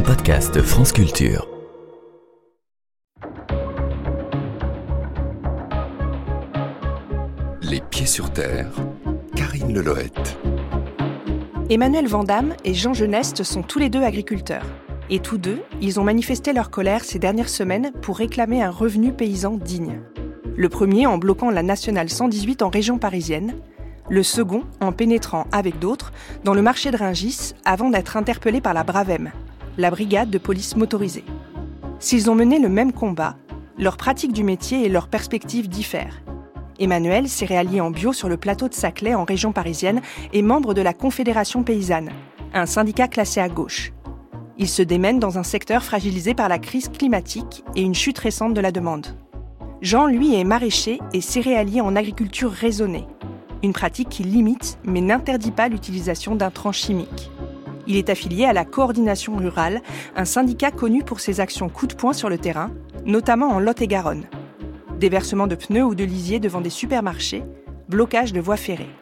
un podcast France Culture. Les pieds sur terre, Karine Leloët. Emmanuel Vandamme et Jean Geneste sont tous les deux agriculteurs. Et tous deux, ils ont manifesté leur colère ces dernières semaines pour réclamer un revenu paysan digne. Le premier en bloquant la nationale 118 en région parisienne, le second en pénétrant avec d'autres dans le marché de Ringis avant d'être interpellé par la Bravem, la brigade de police motorisée. S'ils ont mené le même combat, leur pratique du métier et leurs perspectives diffèrent. Emmanuel, céréalier en bio sur le plateau de Saclay en région parisienne, est membre de la Confédération paysanne, un syndicat classé à gauche. Il se démène dans un secteur fragilisé par la crise climatique et une chute récente de la demande. Jean, lui, est maraîcher et céréalier en agriculture raisonnée, une pratique qui limite mais n'interdit pas l'utilisation d'intrants chimiques. Il est affilié à la Coordination rurale, un syndicat connu pour ses actions coup de poing sur le terrain, notamment en Lot-et-Garonne. Déversement de pneus ou de lisiers devant des supermarchés, blocage de voies ferrées.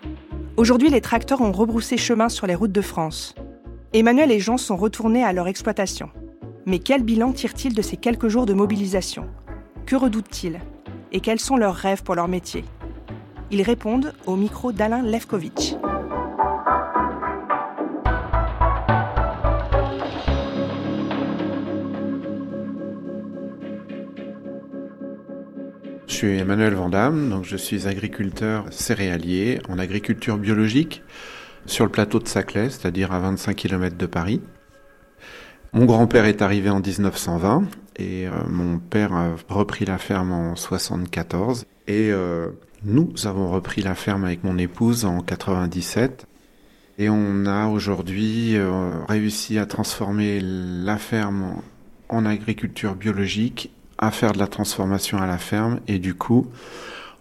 Aujourd'hui, les tracteurs ont rebroussé chemin sur les routes de France. Emmanuel et Jean sont retournés à leur exploitation. Mais quel bilan tirent-ils de ces quelques jours de mobilisation? Que redoutent-ils? Et quels sont leurs rêves pour leur métier? Ils répondent au micro d'Alain Levkovitch. Suis Emmanuel Vandamme, donc je suis agriculteur céréalier en agriculture biologique sur le plateau de Saclay, c'est-à-dire à 25 km de Paris. Mon grand-père est arrivé en 1920 et euh, mon père a repris la ferme en 74 et euh, nous avons repris la ferme avec mon épouse en 97 et on a aujourd'hui euh, réussi à transformer la ferme en agriculture biologique à faire de la transformation à la ferme et du coup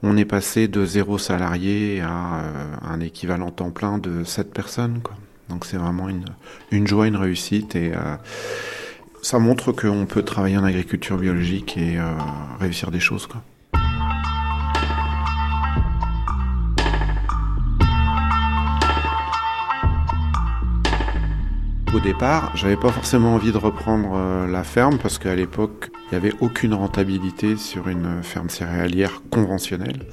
on est passé de zéro salarié à euh, un équivalent temps plein de 7 personnes. Quoi. Donc c'est vraiment une, une joie, une réussite et euh, ça montre qu'on peut travailler en agriculture biologique et euh, réussir des choses. Quoi. Au départ, j'avais pas forcément envie de reprendre la ferme parce qu'à l'époque, il n'y avait aucune rentabilité sur une ferme céréalière conventionnelle.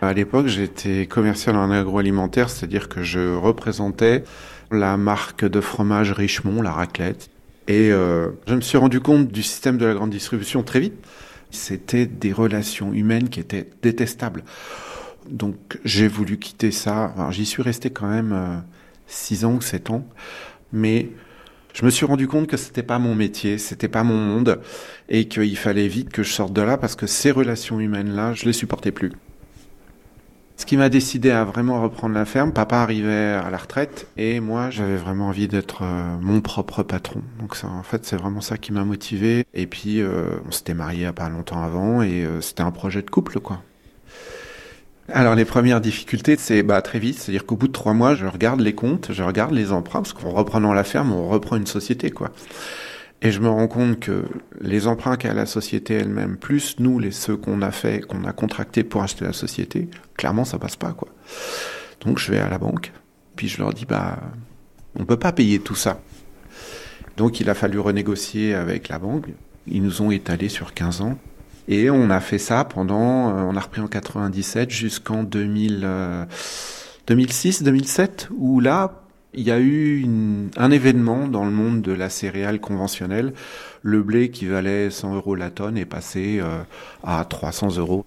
À l'époque, j'étais commercial en agroalimentaire, c'est-à-dire que je représentais la marque de fromage Richemont, la raclette. Et euh, je me suis rendu compte du système de la grande distribution très vite. C'était des relations humaines qui étaient détestables. Donc j'ai voulu quitter ça. J'y suis resté quand même euh, 6 ans ou 7 ans. Mais je me suis rendu compte que c'était pas mon métier, c'était pas mon monde, et qu'il fallait vite que je sorte de là parce que ces relations humaines-là, je les supportais plus. Ce qui m'a décidé à vraiment reprendre la ferme, papa arrivait à la retraite et moi j'avais vraiment envie d'être euh, mon propre patron. Donc ça, en fait c'est vraiment ça qui m'a motivé. Et puis euh, on s'était marié pas longtemps avant et euh, c'était un projet de couple quoi. Alors les premières difficultés, c'est bah, très vite, c'est-à-dire qu'au bout de trois mois, je regarde les comptes, je regarde les emprunts, parce qu'en reprenant la ferme, on reprend une société, quoi. Et je me rends compte que les emprunts qu'a la société elle-même, plus nous, les ceux qu'on a fait, qu'on a contractés pour acheter la société, clairement ça passe pas, quoi. Donc je vais à la banque, puis je leur dis bah on peut pas payer tout ça. Donc il a fallu renégocier avec la banque. Ils nous ont étalé sur 15 ans. Et on a fait ça pendant, euh, on a repris en 97 jusqu'en 2000, 2006, 2007, où là, il y a eu un événement dans le monde de la céréale conventionnelle. Le blé qui valait 100 euros la tonne est passé euh, à 300 euros.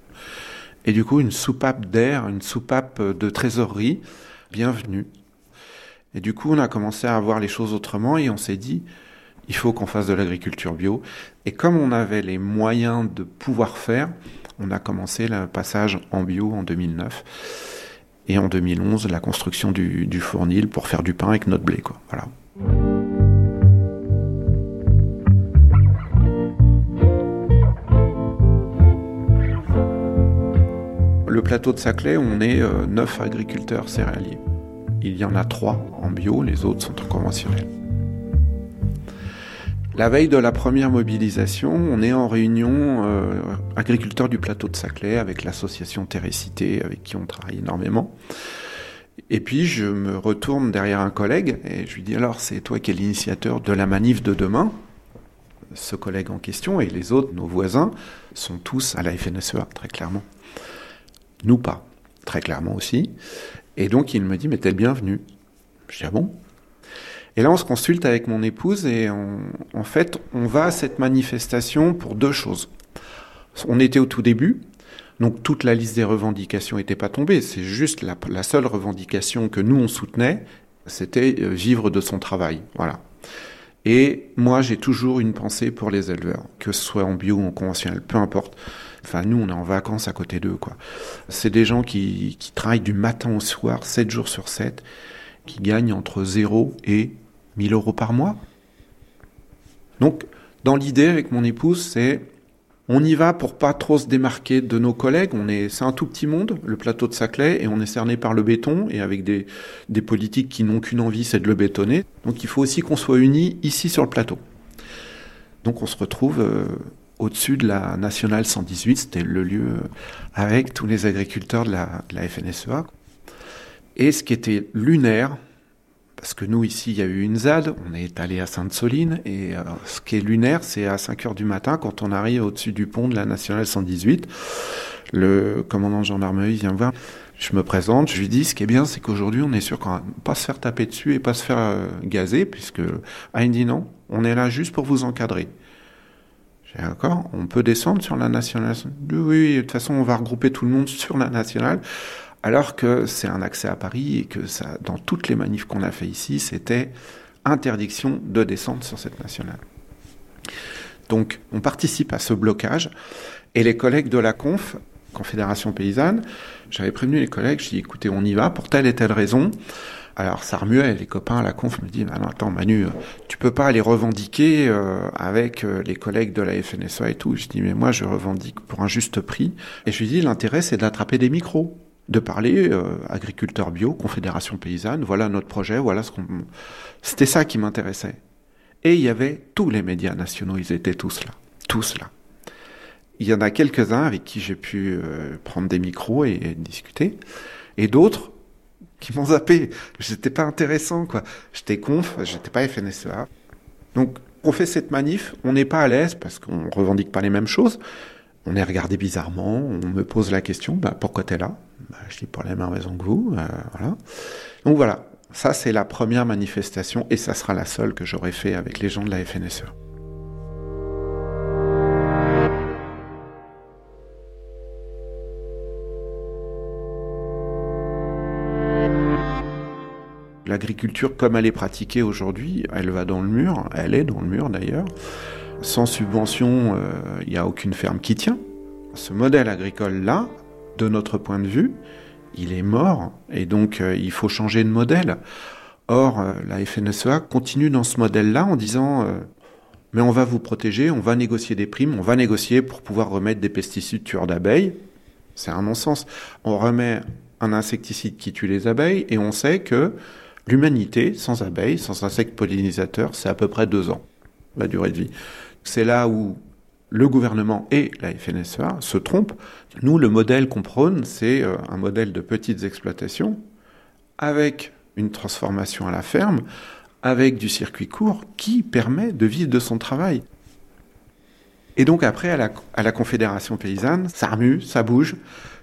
Et du coup, une soupape d'air, une soupape de trésorerie, bienvenue. Et du coup, on a commencé à voir les choses autrement et on s'est dit, il faut qu'on fasse de l'agriculture bio. Et comme on avait les moyens de pouvoir faire, on a commencé le passage en bio en 2009. Et en 2011, la construction du, fournil pour faire du pain avec notre blé. Le plateau de Saclay, on est euh, neuf agriculteurs céréaliers. Il y en a trois en bio, les autres sont en conventionnel. La veille de la première mobilisation, on est en réunion euh, agriculteurs du plateau de Saclay avec l'association Térécité avec qui on travaille énormément. Et puis je me retourne derrière un collègue et je lui dis alors c'est toi qui es l'initiateur de la manif de demain. Ce collègue en question et les autres, nos voisins, sont tous à la FNSEA, très clairement. Nous pas, très clairement aussi. Et donc il me dit mais t'es le bienvenu. Je dis ah bon? Et là on se consulte avec mon épouse et en fait on va à cette manifestation pour deux choses. On était au tout début, donc toute la liste des revendications n'était pas tombée. C'est juste la, la, seule revendication que nous on soutenait, c'était euh, vivre de son travail. Voilà. Et moi j'ai toujours une pensée pour les éleveurs, que ce soit en bio ou en conventionnel, peu importe. Enfin nous on est en vacances à côté d'eux quoi. C'est des gens qui, qui travaillent du matin au soir, 7 jours sur 7, qui gagnent entre 0 et 1000 euros par mois. Donc dans l'idée avec mon épouse c'est on y va pour pas trop se démarquer de nos collègues. On est, c'est un tout petit monde, le plateau de Saclay, et on est cerné par le béton et avec des, des politiques qui n'ont qu'une envie, c'est de le bétonner. Donc il faut aussi qu'on soit unis ici sur le plateau. Donc on se retrouve euh, au-dessus de la nationale 118, c'était le lieu euh, avec tous les agriculteurs de la, de la FNSEA. Et ce qui était lunaire, parce que nous, ici, il y a eu une ZAD, on est allé à Sainte-Soline, et euh, ce qui est lunaire, c'est à 5 heures du matin, quand on arrive au-dessus du pont de la Nationale 118, le commandant de gendarmerie vient voir, je me présente, je lui dis, ce qui est bien, c'est qu'aujourd'hui, on est sûr qu'on va pas se faire taper dessus et pas se faire euh, gazer, puisque, ah, il dit non, on est là juste pour vous encadrer. D'accord, on peut descendre sur la Nationale Oui, oui, de toute façon, on va regrouper tout le monde sur la Nationale alors que c'est un accès à Paris et que ça, dans toutes les manifs qu'on a fait ici, c'était interdiction de descendre sur cette nationale. Donc, on participe à ce blocage et les collègues de la conf, Confédération paysanne, j'avais prévenu les collègues, je dis écoutez, on y va pour telle et telle raison. Alors ça remuait, les copains à la conf me disent, non, attends Manu, tu peux pas aller revendiquer euh, avec euh, les collègues de la FNSA et tout. Je dis, mais moi je revendique pour un juste prix. Et je lui dis, l'intérêt c'est d'attraper des micros de parler euh, agriculteur bio, confédération paysanne, voilà notre projet, voilà ce qu'on... C'était ça qui m'intéressait. Et il y avait tous les médias nationaux, ils étaient tous là, tous là. Il y en a quelques-uns avec qui j'ai pu euh, prendre des micros et, et discuter, et d'autres qui m'ont zappé. J'étais pas intéressant, quoi. J'étais conf, j'étais pas FNSEA. Donc, on fait cette manif, on n'est pas à l'aise parce qu'on revendique pas les mêmes choses, on est regardé bizarrement, on me pose la question, bah, pourquoi tu es là? Bah, Je dis pour la même raison que vous. Euh, voilà. Donc voilà, ça c'est la première manifestation et ça sera la seule que j'aurai fait avec les gens de la FNSE. L'agriculture comme elle est pratiquée aujourd'hui, elle va dans le mur, elle est dans le mur d'ailleurs. Sans subvention, il euh, n'y a aucune ferme qui tient. Ce modèle agricole-là, de notre point de vue, il est mort et donc euh, il faut changer de modèle. Or, euh, la FNSEA continue dans ce modèle-là en disant mais on va vous protéger, on va négocier des primes, on va négocier pour pouvoir remettre des pesticides tueurs d'abeilles. C'est un non-sens. On remet un insecticide qui tue les abeilles et on sait que l'humanité, sans abeilles, sans insectes pollinisateurs, c'est à peu près deux ans, la durée de vie. C'est là où le gouvernement et la FNSEA se trompent. Nous, le modèle qu'on prône, c'est euh, un modèle de petites exploitations avec une transformation à la ferme, avec du circuit court qui permet de vivre de son travail. Et donc après, à la, à la Confédération paysanne, ça remue, ça bouge.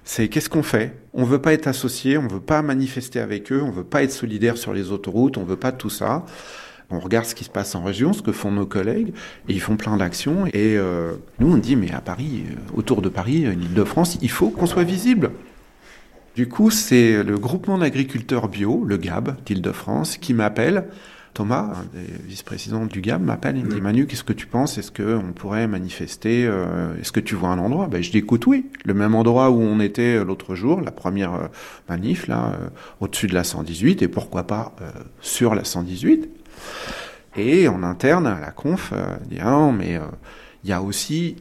C'est qu'est-ce qu'on fait? On veut pas être associé, on veut pas manifester avec eux, on veut pas être solidaire sur les autoroutes, on veut pas tout ça on regarde ce qui se passe en région, ce que font nos collègues, et ils font plein d'actions. Et euh, nous, on dit, mais à Paris, euh, autour de Paris, euh, l'Île-de-France, il faut qu'on soit visible. Du coup, c'est le groupement d'agriculteurs bio, le GAB d'Île-de-France, qui m'appelle. Thomas, un des vice-présidents du GAB, m'appelle et me dit Manu, qu'est-ce que tu penses? Est-ce qu'on pourrait manifester Est-ce que tu vois un endroit? Ben, Je dis écoute, oui. Le même endroit où on était l'autre jour, la première manif, là, au-dessus de la 118, et pourquoi pas sur la 118 et en interne, à la conf, euh, dit ah mais euh, il y a aussi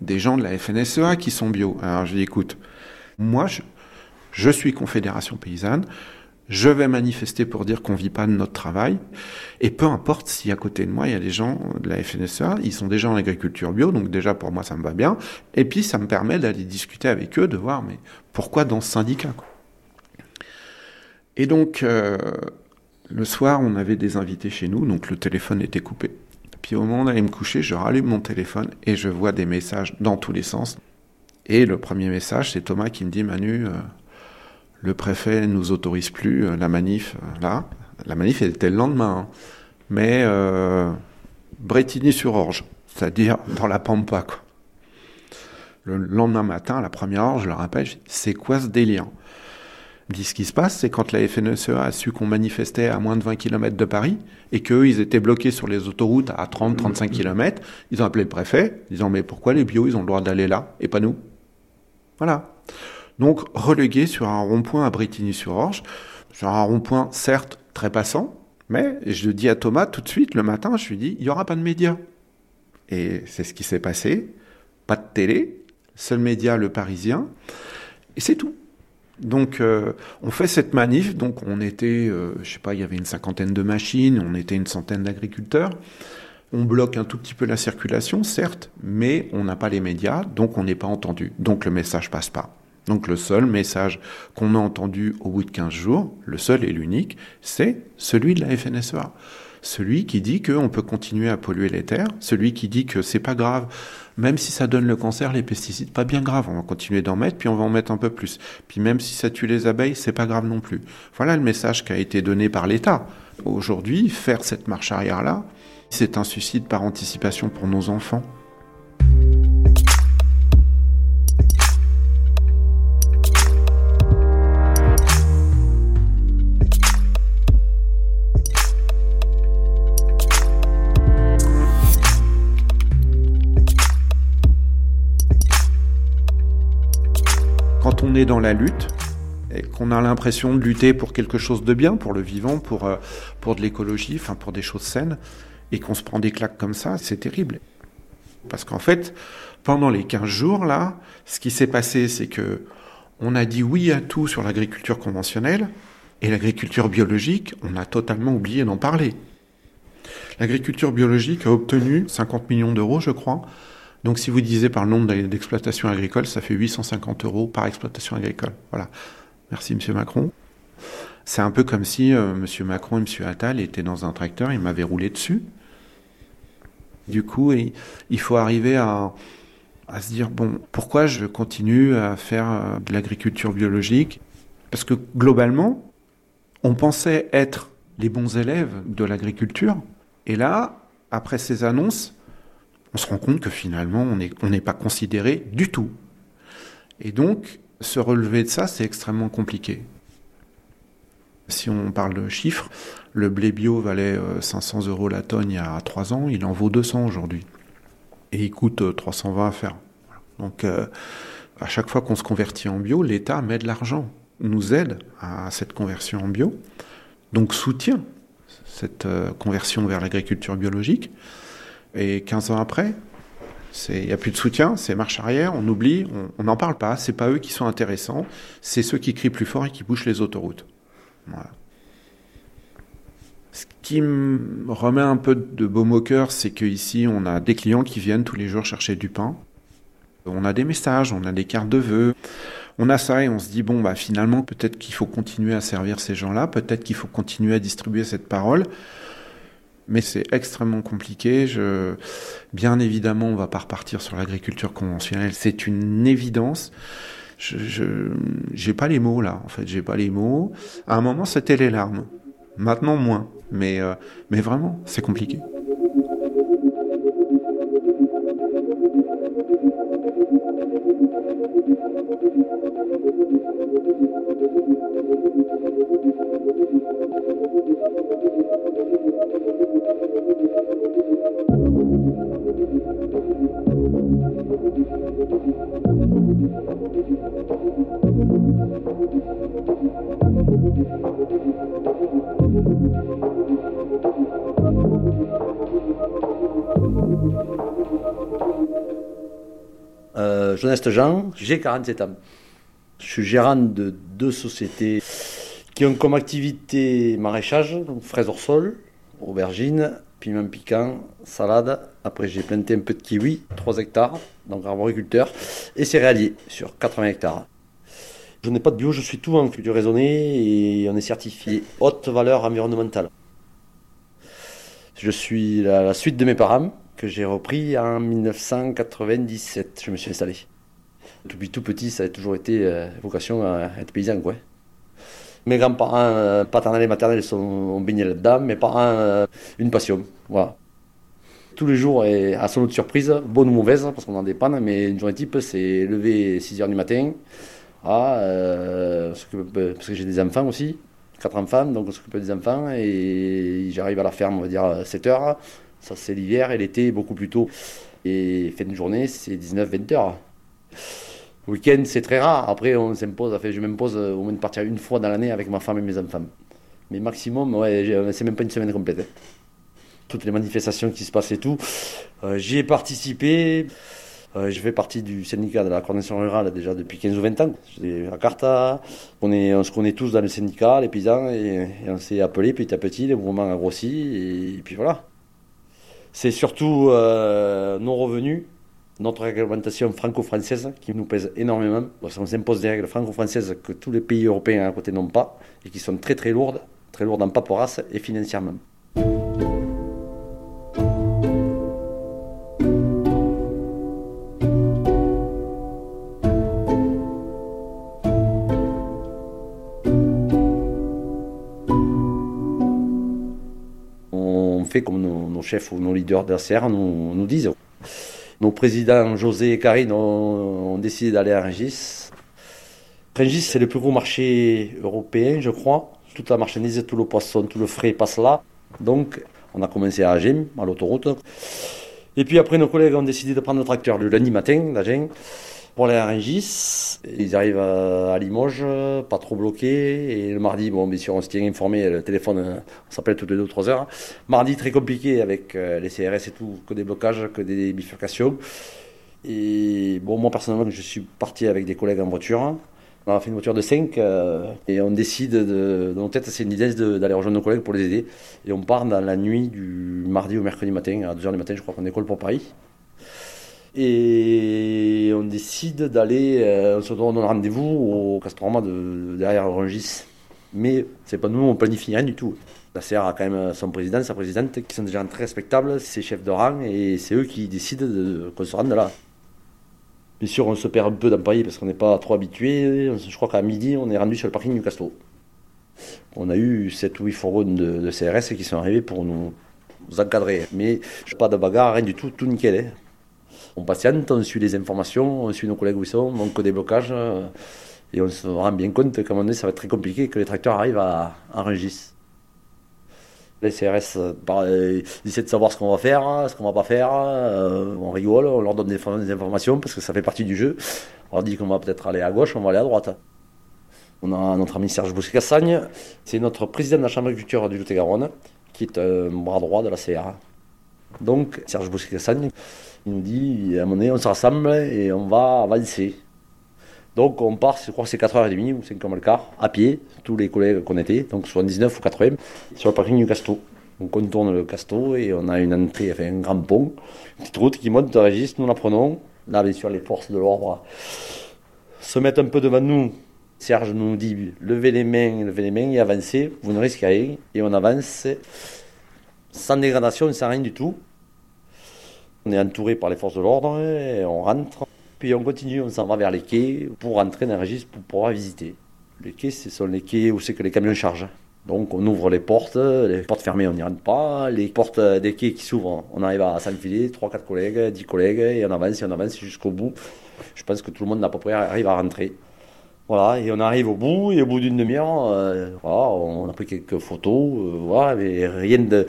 des gens de la FNSEA qui sont bio. Alors je dis écoute, moi je, suis confédération paysanne, je vais manifester pour dire qu'on vit pas de notre travail, et peu importe si à côté de moi il y a des gens de la FNSEA, ils sont déjà en agriculture bio, donc déjà pour moi ça me va bien, et puis ça me permet d'aller discuter avec eux, de voir mais pourquoi dans ce syndicat. Et donc, euh, le soir, on avait des invités chez nous, donc le téléphone était coupé. Puis au moment d'aller me coucher, je rallume mon téléphone et je vois des messages dans tous les sens. Et le premier message, c'est Thomas qui me dit Manu, euh, le préfet nous autorise plus euh, la manif là. La manif était le lendemain, hein. mais euh, Bretigny-sur-Orge, c'est-à-dire dans la Pampa. Le lendemain matin, la première heure, je le rappelle, c'est quoi ce délire? Dit ce qui se passe, c'est quand la FNSEA a su qu'on manifestait à moins de 20 km de Paris et qu'eux, ils étaient bloqués sur les autoroutes à 30-35 km, ils ont appelé le préfet, disant mais pourquoi les bio, ils ont le droit d'aller là et pas nous? Voilà. Donc relégué sur un rond-point à Bretigny-sur-Orge, sur un rond-point certes très passant, mais je dis à Thomas tout de suite le matin, je lui dis il n'y aura pas de médias. Et c'est ce qui s'est passé. Pas de télé, seul média le Parisien, et c'est tout. Donc euh, on fait cette manif, donc on était, euh, je sais pas, il y avait une cinquantaine de machines, on était une centaine d'agriculteurs. On bloque un tout petit peu la circulation, certes, mais on n'a pas les médias, donc on n'est pas entendu. Donc le message passe pas. Donc le seul message qu'on a entendu au bout de 15 jours, le seul et l'unique, c'est celui de la FNSEA. Celui qui dit qu'on peut continuer à polluer les terres, celui qui dit que c'est pas grave, même si ça donne le cancer, les pesticides, pas bien grave, on va continuer d'en mettre, puis on va en mettre un peu plus. Puis même si ça tue les abeilles, c'est pas grave non plus. Voilà le message qui a été donné par l'État. Aujourd'hui, faire cette marche arrière-là, c'est un suicide par anticipation pour nos enfants. Dans la lutte, et qu'on a l'impression de lutter pour quelque chose de bien, pour le vivant, pour, euh, pour de l'écologie, enfin pour des choses saines, et qu'on se prend des claques comme ça, c'est terrible. Parce qu'en fait, pendant les 15 jours, là, ce qui s'est passé, c'est que on a dit oui à tout sur l'agriculture conventionnelle, et l'agriculture biologique, on a totalement oublié d'en parler. L'agriculture biologique a obtenu 50 millions d'euros, je crois. Donc si vous divisez par le nombre d'exploitations agricoles, ça fait 850 euros par exploitation agricole. Voilà. Merci, Monsieur Macron. C'est un peu comme si euh, Monsieur Macron et Monsieur Attal étaient dans un tracteur, ils m'avaient roulé dessus. Du coup, il, faut arriver à, à, se dire bon, pourquoi je continue à faire euh, de l'agriculture biologique? Parce que globalement, on pensait être les bons élèves de l'agriculture, et là, après ces annonces, on se rend compte que finalement, on n'est pas considéré du tout. Et donc, se relever de ça, c'est extrêmement compliqué. Si on parle de chiffres, le blé bio valait 500 euh, euros la tonne il y a 3 ans, il en vaut 200 aujourd'hui. Et il coûte 320 euh, à faire. Donc, euh, à chaque fois qu'on se convertit en bio, l'État met de l'argent, nous aide à cette conversion en bio, donc soutient cette conversion vers l'agriculture biologique. Et 15 ans après, il n'y a plus de soutien, c'est marche arrière, on oublie, on n'en parle pas, c'est pas eux qui sont intéressants, c'est ceux qui crient plus fort et qui bouchent les autoroutes. Ce qui me remet un peu de baume au cœur, c'est qu'ici, on a des clients qui viennent tous les jours chercher du pain. On a des messages, on a des cartes de vœux, on a ça et on se dit, bon, bah, finalement, peut-être qu'il faut continuer à servir ces gens-là, peut-être qu'il faut continuer à distribuer cette parole mais c'est extrêmement compliqué. Bien évidemment, on ne va pas repartir sur l'agriculture conventionnelle, c'est une évidence. Je n'ai pas les mots là, en fait, j'ai pas les mots. À un moment, c'était les larmes. Maintenant, moins. Mais, euh, mais vraiment, c'est compliqué. Euh, Jeunesse Jean, j'ai 47 ans. Je suis gérant de deux sociétés qui ont comme activité maraîchage, donc fraises hors sol, aubergines, piment piquant, salade. Après, j'ai planté un peu de kiwi, 3 hectares, donc arboriculteur, et céréalier sur 80 hectares. Je n'ai pas de bio, je suis tout en culture raisonnée et on est certifié haute valeur environnementale. Je suis la, suite de mes parents que j'ai repris en 1997. Je me suis installé. Depuis tout petit, ça a toujours été euh, vocation à être paysan. Quoi. Mes grands-parents euh, paternels et maternels sont, ont baigné là-dedans, mes parents, euh, une passion. Voilà. Tous les jours, et à son autre surprise, bonne ou mauvaise, parce qu'on en dépend, mais une journée type, c'est lever 6h du matin, ah, euh, parce que j'ai des enfants aussi, quatre enfants, donc on s'occupe des enfants, et j'arrive à la ferme, on va dire, à 7h, ça c'est l'hiver, et l'été, beaucoup plus tôt. Et fin de journée, c'est 19-20 heures. Week-end, c'est très rare. Après, on s'impose, enfin, je m'impose au moins de partir une fois dans l'année avec ma femme et mes enfants. Mais maximum, ouais, c'est même pas une semaine complète. Hein. Toutes les manifestations qui se passent et tout, euh, j'y ai participé. Euh, je fais partie du syndicat de la coordination rurale déjà depuis 15 ou 20 ans. J'ai la carte, on, est, on se connaît tous dans le syndicat, les paysans, et, on s'est appelé petit à petit, le mouvement a grossi, et, et puis voilà. C'est surtout euh, nos revenus notre réglementation franco-française qui nous pèse énormément. On s'impose des règles franco-françaises que tous les pays européens à côté n'ont pas et qui sont très très lourdes, très lourdes en paperasse et financièrement. Nos, chefs ou nos leaders de la CR nous, nous disent. Nos présidents José et Karine ont, décidé d'aller à Rungis. Rungis, c'est le plus gros marché européen, je crois. Toute la marchandise, tout le poisson, tout le frais passe là. Donc, on a commencé à Agen, à l'autoroute. Et puis après, nos collègues ont décidé de prendre le tracteur le lundi matin d'Agen pour à Rungis. Ils arrivent à, Limoges, pas trop bloqués. Et le mardi, bon, bien sûr, on se tient informé. Le téléphone, on s'appelle toutes les 2 ou 3 heures. Mardi, très compliqué avec euh, les CRS et tout, que des blocages, que des bifurcations. Et bon, moi personnellement, je suis parti avec des collègues en voiture. On a fait une voiture de 5 euh, et on décide, de, dans nos têtes, c'est une idée d'aller rejoindre nos collègues pour les aider. Et on part dans la nuit du mardi au mercredi matin, à 2h du matin, je crois qu'on décolle pour Paris. Et on décide d'aller, euh, on se donne rendez-vous au Castroma de, derrière Rungis. Mais c'est pas nous, on planifie rien du tout. La CR a quand même son président, sa présidente, qui sont des gens très respectables, ses chefs de rang, et c'est eux qui décident de, qu'on se rende là. Bien sûr, on se perd un peu dans Paris parce qu'on n'est pas trop habitué. Je crois qu'à midi, on est rendu sur le parking du Casto. On a eu 7 ou 8 fourgons de, de, CRS qui sont arrivés pour nous, encadrer. Mais pas de bagarre, rien du tout, tout nickel. Hein on patiente, on suit les informations, on suit nos collègues où ils sont, on manque des blocages. Euh, et on se rend bien compte qu'à un moment donné, ça va être très compliqué que les tracteurs arrivent à, à Rungis. Les CRS euh, euh, ils essaient de savoir ce qu'on va faire, ce qu'on va pas faire. on rigole, on leur donne des, informations parce que ça fait partie du jeu. On leur dit qu'on va peut-être aller à gauche, on va aller à droite. On a notre ami Serge Bousquet-Cassagne, c'est notre président de la Chambre d'agriculture du Lot-et-Garonne, qui est un bras droit de la CRA. Donc, Serge Bousquet-Cassagne, il nous dit, à un moment donné, on se rassemble et on va avancer. Donc on part, je crois que c'est 4h30 ou 5h le quart, à pied, tous les collègues qu'on était, donc 79 ou 80, sur le parking du Casto. On contourne le Casto et on a une entrée, enfin un grand pont, une petite route qui monte Régis, nous la prenons. Là, bien sûr, les forces de l'ordre se mettent un peu devant nous. Serge nous dit levez les mains, levez les mains et avancez, vous ne risquez rien. Et on avance sans dégradation, sans rien du tout. On est entouré par les forces de l'ordre on rentre. Puis on continue, on s'en va vers les quais pour rentrer dans registre pour pouvoir visiter. Les quais, ce sont les quais où c'est que les camions chargent. Donc on ouvre les portes, les portes fermées on n'y rentre pas, les portes des quais qui s'ouvrent, on arrive à s'enfiler, 3-4 collègues, 10 collègues, et on avance et on avance jusqu'au bout. Je pense que tout le monde à peu près arrive à rentrer. Voilà, et on arrive au bout, et au bout d'une demi-heure, euh, on a pris quelques photos, euh, voilà, mais rien de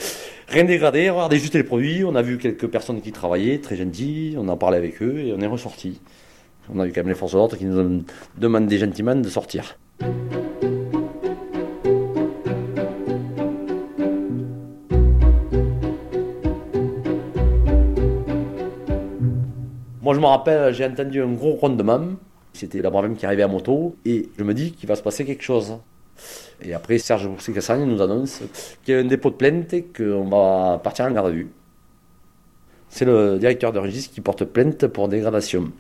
rien dégradé, regardez juste les produits, on a vu quelques personnes qui travaillaient, très gentilles, on a parlé avec eux, et on est ressorti. On a vu quand même les forces de l'ordre qui nous ont demandé gentiment de sortir. Moi je me rappelle, j'ai entendu un gros grondement, c'était la brave qui arrivait à moto et je me dis qu'il va se passer quelque chose. Et après, Serge Boursé-Cassagne nous annonce qu'il y a un dépôt de plainte et qu'on va partir en garde à vue. C'est le directeur de registre qui porte plainte pour dégradation.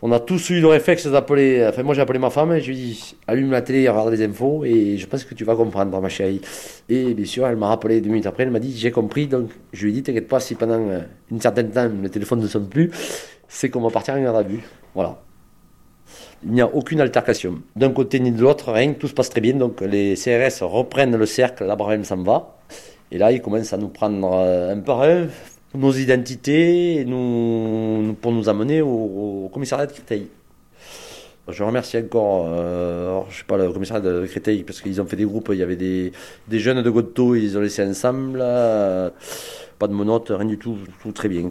On a tous eu le réflexe d'appeler. Enfin, moi j'ai appelé ma femme et je lui ai dit allume la télé, regarde les infos et je pense que tu vas comprendre, ma chérie. Et bien sûr, elle m'a rappelé deux minutes après, elle m'a dit j'ai compris. Donc je lui ai dit t'inquiète pas, si pendant une certaine temps le téléphone ne sonne plus, c'est qu'on va partir en garde à vue. Voilà. Il n'y a aucune altercation. D'un côté ni de l'autre, rien, tout se passe très bien. Donc les CRS reprennent le cercle, la brème s'en va. Et là, ils commencent à nous prendre euh, un par un nos identités pour nous amener au, commissariat de Créteil. Je remercie encore, euh, sais pas, le commissariat de Créteil, parce qu'ils ont fait des groupes, il y avait des, jeunes de Godot, ils ont laissé ensemble, pas de monote, rien du tout, tout très bien.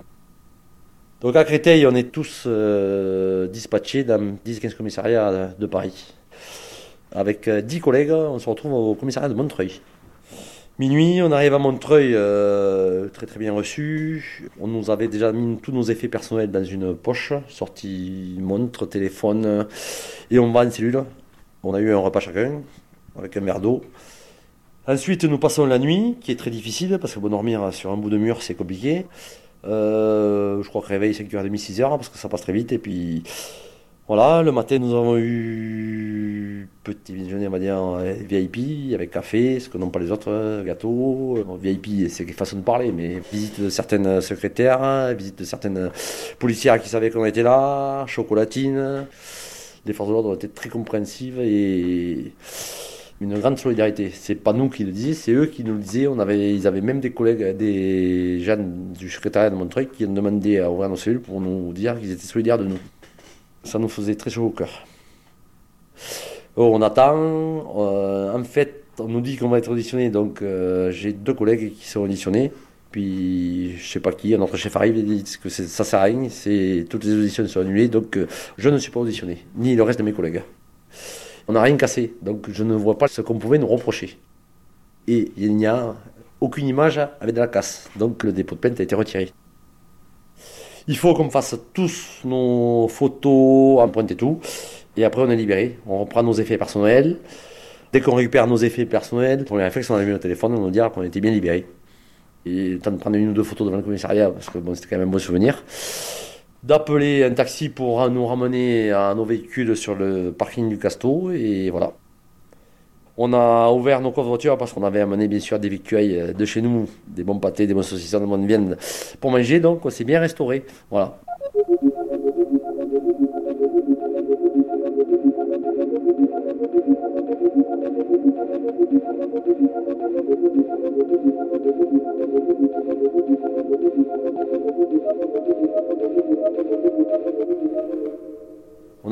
Donc à Créteil, on est tous euh, dispatchés dans 10-15 commissariats de Paris. Avec 10 euh, collègues, on se retrouve au commissariat de Montreuil. Minuit, on arrive à Montreuil, euh, très très bien reçu. On nous avait déjà mis tous nos effets personnels dans une poche, sortie montre, téléphone, et on va en cellule. On a eu un repas chacun, avec un verre d'eau. Ensuite, nous passons la nuit, qui est très difficile, parce que bon, dormir sur un bout de mur, c'est compliqué. Euh, je crois que réveil 5h30, 6h, parce que ça passe très vite, et puis voilà, le matin, nous avons eu petit déjeuner, on va dire, VIP, avec café, ce que n'ont pas les autres, gâteaux. VIP, c'est façon de parler, mais visite de certaines secrétaires, visite de certaines policières qui savaient qu'on était là, chocolatine. Les forces de l'ordre étaient très compréhensives et une grande solidarité. C'est pas nous qui le disions, c'est eux qui nous le disaient. On avait, ils avaient même des collègues, des jeunes du secrétariat de Montreuil qui ont demandé à ouvrir nos cellules pour nous dire qu'ils étaient solidaires de nous ça nous faisait très chaud au cœur. On attend. Euh, en fait, on nous dit qu'on va être auditionné, donc euh, j'ai deux collègues qui sont auditionnés. Puis je sais pas qui, notre chef arrive et dit que ça sert à rien, toutes les auditions sont annulées, donc euh, je ne suis pas auditionné, ni le reste de mes collègues. On n'a rien cassé, donc je ne vois pas ce qu'on pouvait nous reprocher. Et il n'y a aucune image avec de la casse, donc le dépôt de plainte a été retiré. Il faut qu'on fasse tous nos photos, empreintes et tout. Et après, on est libéré. On reprend nos effets personnels. Dès qu'on récupère nos effets personnels, pour les réflexes, on a mis le téléphone, on nous dit qu'on était bien libéré. Et le temps de prendre une ou deux photos devant le commissariat, parce que bon, c'était quand même un bon souvenir. D'appeler un taxi pour nous ramener à nos véhicules sur le parking du Casto. Et voilà. On a ouvert nos coffres parce qu'on avait amené bien sûr des victuailles de chez nous, des bons pâtés, des bons saucissons, des bonnes viandes pour manger, donc on s'est bien restauré. Voilà.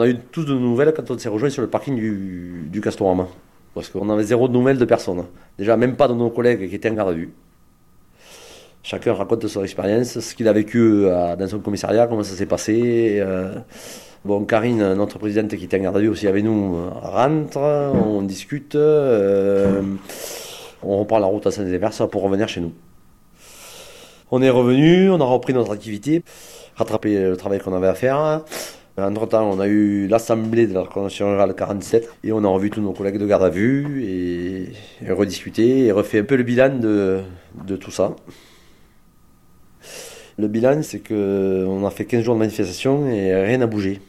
A eu tous de nouvelles quand on s'est rejoint sur le parking du, Castorama. Parce qu'on avait zéro de nouvelles de personne. Déjà, même pas de nos collègues qui étaient en garde à vue. Chacun raconte son expérience, ce qu'il a vécu euh, dans son commissariat, comment ça s'est passé. Euh. Bon, Karine, notre présidente qui était en garde à vue aussi avec nous, euh, rentre, on discute, on reprend la route à Saint-Éverse pour revenir chez nous. On est revenu, on a repris notre activité, rattrapé le travail qu'on avait à faire. Entre-temps, on a eu l'assemblée de la Convention générale 47 et on a revu tous nos collègues de garde à vue et, rediscuté et refait un peu le bilan de, de tout ça. Le bilan, c'est qu'on a fait 15 jours de manifestation et rien n'a bougé.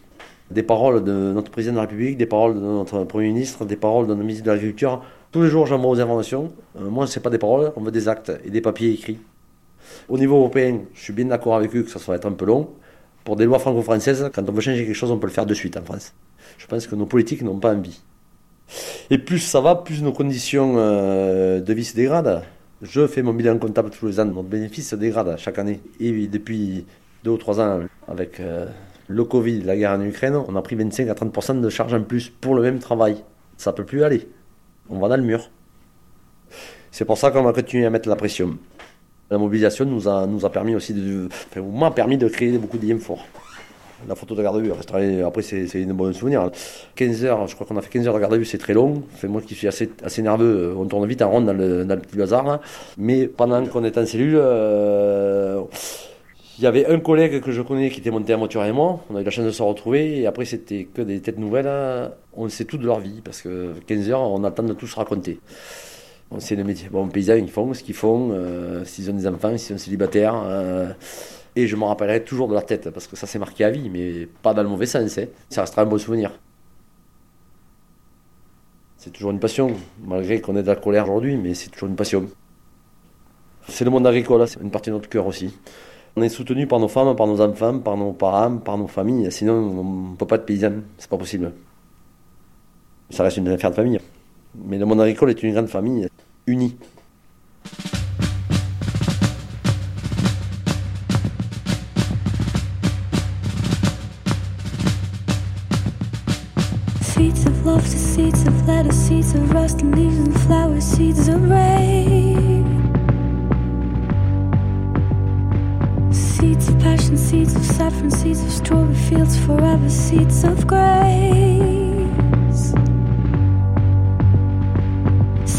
Des paroles de notre président de la République, des paroles de notre Premier ministre, des paroles de notre ministre de l'Agriculture. Tous les jours, j'envoie aux informations. Euh, moi, ce n'est pas des paroles, on veut des actes et des papiers écrits. Au niveau européen, je suis bien d'accord avec eux que ça va être un peu long. Pour des lois franco-françaises, quand on veut changer quelque chose, on peut le faire de suite en France. Je pense que nos politiques n'ont pas envie. Et plus ça va, plus nos conditions euh, de vie se dégradent. Je fais mon bilan comptable tous les ans, notre bénéfice se dégrade chaque année. Et depuis deux ou trois ans, avec euh, le Covid, la guerre en Ukraine, on a pris 25 à 30% de charges en plus pour le même travail. Ça ne peut plus aller. On va dans le mur. C'est pour ça qu'on va continuer à mettre la pression. La mobilisation nous a, nous a permis aussi m'a permis de créer beaucoup de liens forts. La photo de garde à vue, après c'est, c'est un bon souvenir. 15 heures, je crois qu'on a fait 15 heures de garde à vue, c'est très long. Enfin, moi qui suis assez, assez nerveux, on tourne vite en rond dans le, dans le petit bazar. Mais pendant qu'on était en cellule, euh, il y avait un collègue que je connais qui était monté en voiture avec moi. On a eu la chance de se retrouver. Et après, c'était que des têtes nouvelles. On sait tout de leur vie parce que 15 heures, on attend de tout se raconter. C'est le métier. Bon, paysans, ils font ce qu'ils font, euh, s'ils ont des enfants, s'ils sont célibataires. Euh, Et je m'en rappellerai toujours de la tête, parce que ça s'est marqué à vie, mais pas dans le mauvais sens. hein. Ça restera un bon souvenir. C'est toujours une passion, malgré qu'on ait de la colère aujourd'hui, mais c'est toujours une passion. C'est le monde agricole, hein, c'est une partie de notre cœur aussi. On est soutenu par nos femmes, par nos enfants, par nos parents, par nos familles, sinon on ne peut pas être paysan, c'est pas possible. Ça reste une affaire de famille. Mais le monde agricole est une grande famille, unie. Seeds of love to seeds of lettuce, seeds of rust and leaves and flowers, seeds of rain. Seeds of passion, seeds of saffron, seeds of strawberry fields forever, seeds of grace.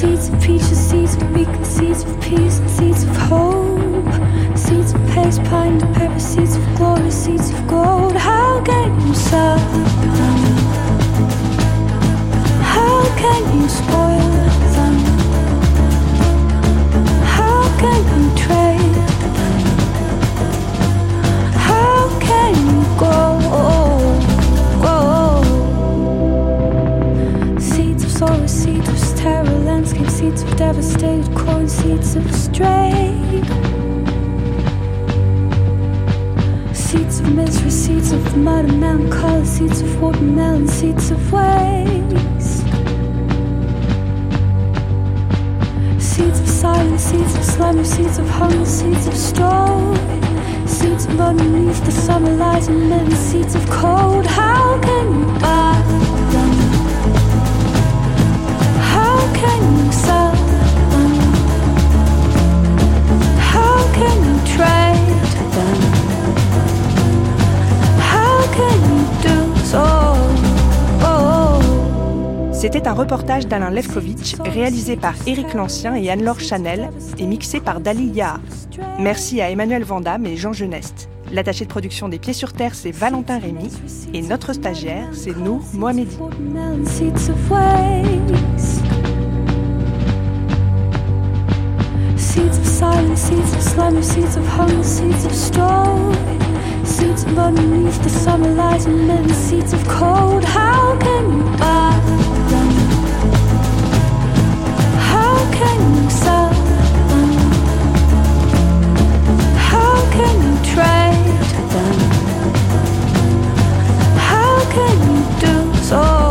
Seeds of peaches, seeds of weakness, seeds of peace, and seeds of hope. Seeds of pace, pine, and pepper, seeds of glory, seeds of gold. How can you them? How can you spoil them? How can you trade them? How can you go? Seeds of devastated corn, seeds of stray. Seeds of misery, seeds of mud and melancholy, seeds of watermelon, seeds of waste. Seeds of silence, seeds of slumber, seeds of hunger, seeds of story. Seeds of underneath the summer light and many seeds of cold. How can you buy C'était un reportage d'Alain Lefkovitch, réalisé par Éric Lancien et Anne-Laure Chanel et mixé par Dalil Yaha. Merci à Emmanuel Vandamme et Jean Geneste. L'attaché de production des Pieds sur Terre, c'est Valentin Rémy. Et notre stagiaire, c'est Nour Mohamedi. Seeds of silence, seeds of slumber, seeds of hunger, seeds of story. Seeds of underneath the summer light and many seeds of cold. How can you buy them? How can you sell them? How can you trade them? How can you do so?